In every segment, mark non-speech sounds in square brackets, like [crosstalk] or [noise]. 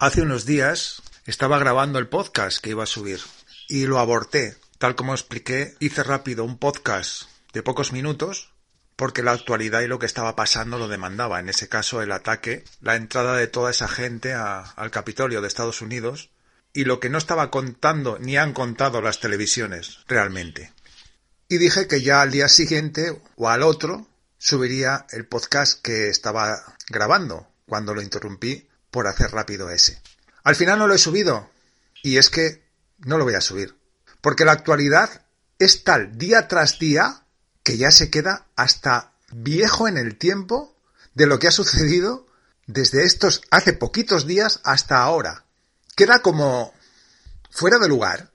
Hace unos días estaba grabando el podcast que iba a subir y lo aborté. Tal como expliqué, hice rápido un podcast de pocos minutos porque la actualidad y lo que estaba pasando lo demandaba. En ese caso, el ataque, la entrada de toda esa gente al Capitolio de Estados Unidos y lo que no estaba contando ni han contado las televisiones realmente. Y dije que ya al día siguiente o al otro subiría el podcast que estaba grabando cuando lo interrumpí por hacer rápido ese. Al final no lo he subido. Y es que no lo voy a subir. Porque la actualidad es tal día tras día que ya se queda hasta viejo en el tiempo de lo que ha sucedido desde estos hace poquitos días hasta ahora. Queda como fuera de lugar.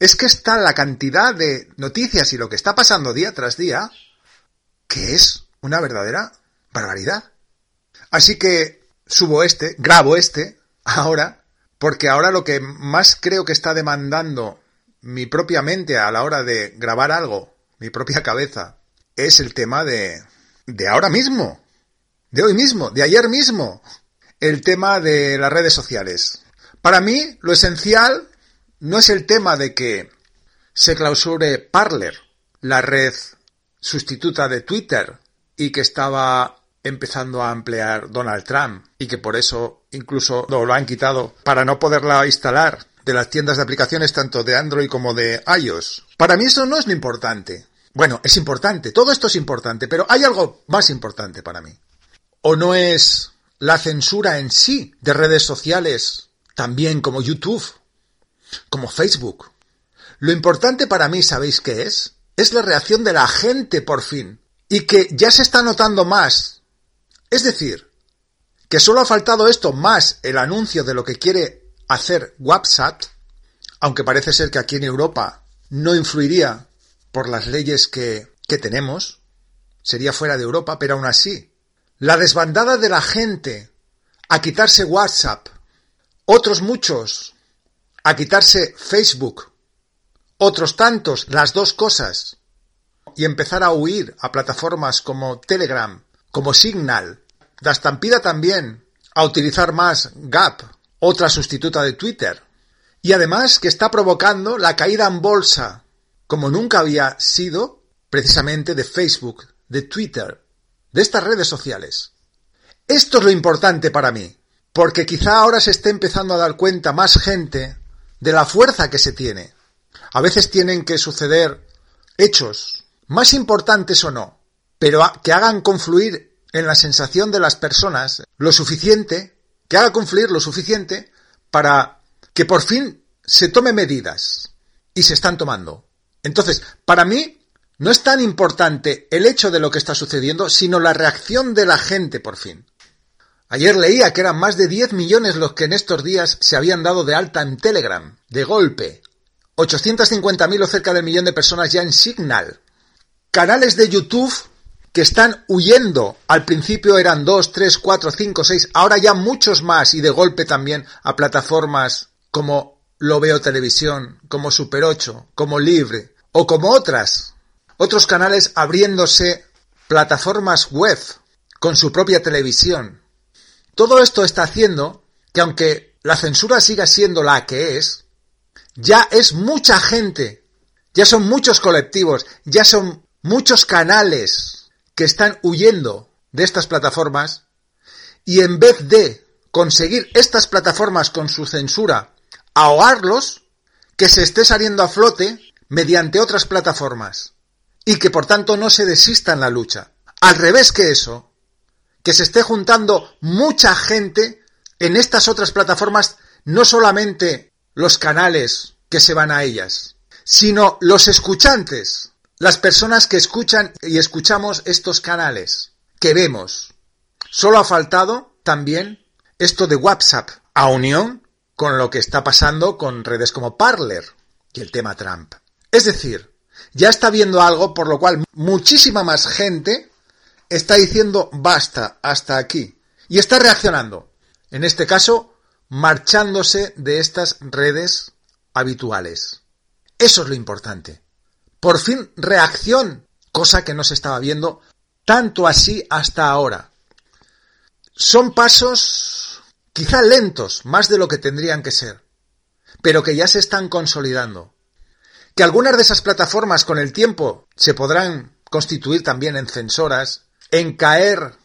Es que está la cantidad de noticias y lo que está pasando día tras día que es una verdadera barbaridad. Así que subo este, grabo este, ahora, porque ahora lo que más creo que está demandando mi propia mente a la hora de grabar algo, mi propia cabeza, es el tema de, de ahora mismo, de hoy mismo, de ayer mismo, el tema de las redes sociales. Para mí, lo esencial no es el tema de que se clausure Parler, la red sustituta de Twitter, y que estaba empezando a emplear Donald Trump y que por eso incluso lo han quitado para no poderla instalar de las tiendas de aplicaciones tanto de Android como de iOS. Para mí eso no es lo importante. Bueno, es importante, todo esto es importante, pero hay algo más importante para mí. ¿O no es la censura en sí de redes sociales, también como YouTube, como Facebook? Lo importante para mí, ¿sabéis qué es? Es la reacción de la gente por fin. Y que ya se está notando más es decir, que solo ha faltado esto más el anuncio de lo que quiere hacer WhatsApp, aunque parece ser que aquí en Europa no influiría por las leyes que, que tenemos, sería fuera de Europa, pero aún así, la desbandada de la gente a quitarse WhatsApp, otros muchos a quitarse Facebook, otros tantos las dos cosas, y empezar a huir a plataformas como Telegram, como Signal, la estampida también a utilizar más Gap, otra sustituta de Twitter, y además que está provocando la caída en bolsa, como nunca había sido, precisamente de Facebook, de Twitter, de estas redes sociales. Esto es lo importante para mí, porque quizá ahora se esté empezando a dar cuenta más gente de la fuerza que se tiene. A veces tienen que suceder hechos, más importantes o no, pero que hagan confluir en la sensación de las personas lo suficiente, que haga confluir lo suficiente para que por fin se tome medidas. Y se están tomando. Entonces, para mí, no es tan importante el hecho de lo que está sucediendo, sino la reacción de la gente por fin. Ayer leía que eran más de 10 millones los que en estos días se habían dado de alta en Telegram, de golpe. 850.000 o cerca del millón de personas ya en Signal. Canales de YouTube que están huyendo. Al principio eran dos, tres, cuatro, cinco, seis, ahora ya muchos más y de golpe también a plataformas como Lo Veo Televisión, como Super 8, como Libre o como otras. Otros canales abriéndose plataformas web con su propia televisión. Todo esto está haciendo que aunque la censura siga siendo la que es, ya es mucha gente, ya son muchos colectivos, ya son muchos canales que están huyendo de estas plataformas y en vez de conseguir estas plataformas con su censura ahogarlos, que se esté saliendo a flote mediante otras plataformas y que por tanto no se desista en la lucha. Al revés que eso, que se esté juntando mucha gente en estas otras plataformas, no solamente los canales que se van a ellas, sino los escuchantes, las personas que escuchan y escuchamos estos canales, que vemos. Solo ha faltado también esto de WhatsApp, a unión con lo que está pasando con redes como Parler y el tema Trump. Es decir, ya está viendo algo por lo cual muchísima más gente está diciendo basta hasta aquí y está reaccionando. En este caso, marchándose de estas redes habituales. Eso es lo importante. Por fin reacción, cosa que no se estaba viendo tanto así hasta ahora. Son pasos quizá lentos más de lo que tendrían que ser, pero que ya se están consolidando. Que algunas de esas plataformas con el tiempo se podrán constituir también en censoras, en caer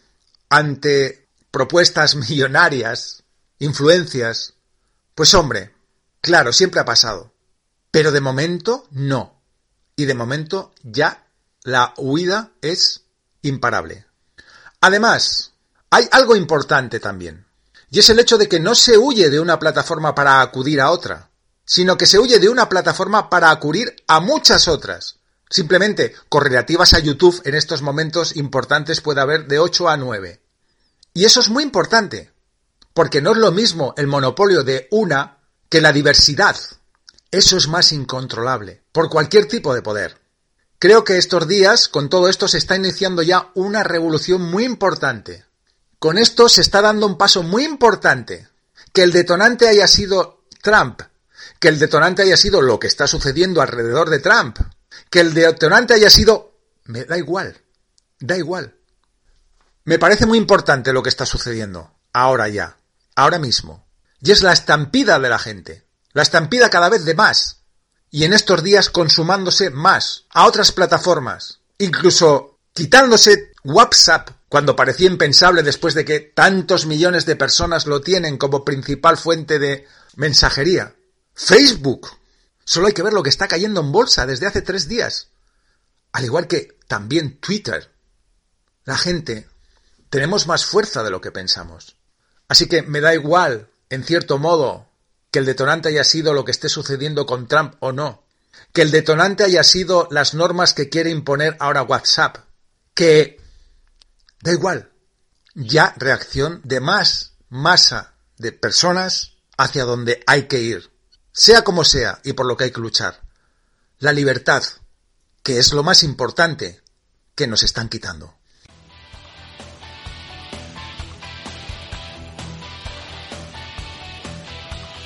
ante propuestas [laughs] millonarias, influencias, pues hombre, claro, siempre ha pasado. Pero de momento no. Y de momento ya la huida es imparable. Además, hay algo importante también. Y es el hecho de que no se huye de una plataforma para acudir a otra, sino que se huye de una plataforma para acudir a muchas otras. Simplemente correlativas a YouTube en estos momentos importantes puede haber de 8 a 9. Y eso es muy importante, porque no es lo mismo el monopolio de una que la diversidad. Eso es más incontrolable, por cualquier tipo de poder. Creo que estos días, con todo esto, se está iniciando ya una revolución muy importante. Con esto se está dando un paso muy importante. Que el detonante haya sido Trump, que el detonante haya sido lo que está sucediendo alrededor de Trump, que el detonante haya sido... Me da igual, da igual. Me parece muy importante lo que está sucediendo, ahora ya, ahora mismo. Y es la estampida de la gente, la estampida cada vez de más. Y en estos días consumándose más a otras plataformas, incluso quitándose WhatsApp cuando parecía impensable después de que tantos millones de personas lo tienen como principal fuente de mensajería. Facebook. Solo hay que ver lo que está cayendo en bolsa desde hace tres días. Al igual que también Twitter. La gente tenemos más fuerza de lo que pensamos. Así que me da igual, en cierto modo, que el detonante haya sido lo que esté sucediendo con Trump o no. Que el detonante haya sido las normas que quiere imponer ahora WhatsApp. Que Da igual. Ya reacción de más masa de personas hacia donde hay que ir. Sea como sea y por lo que hay que luchar. La libertad, que es lo más importante que nos están quitando.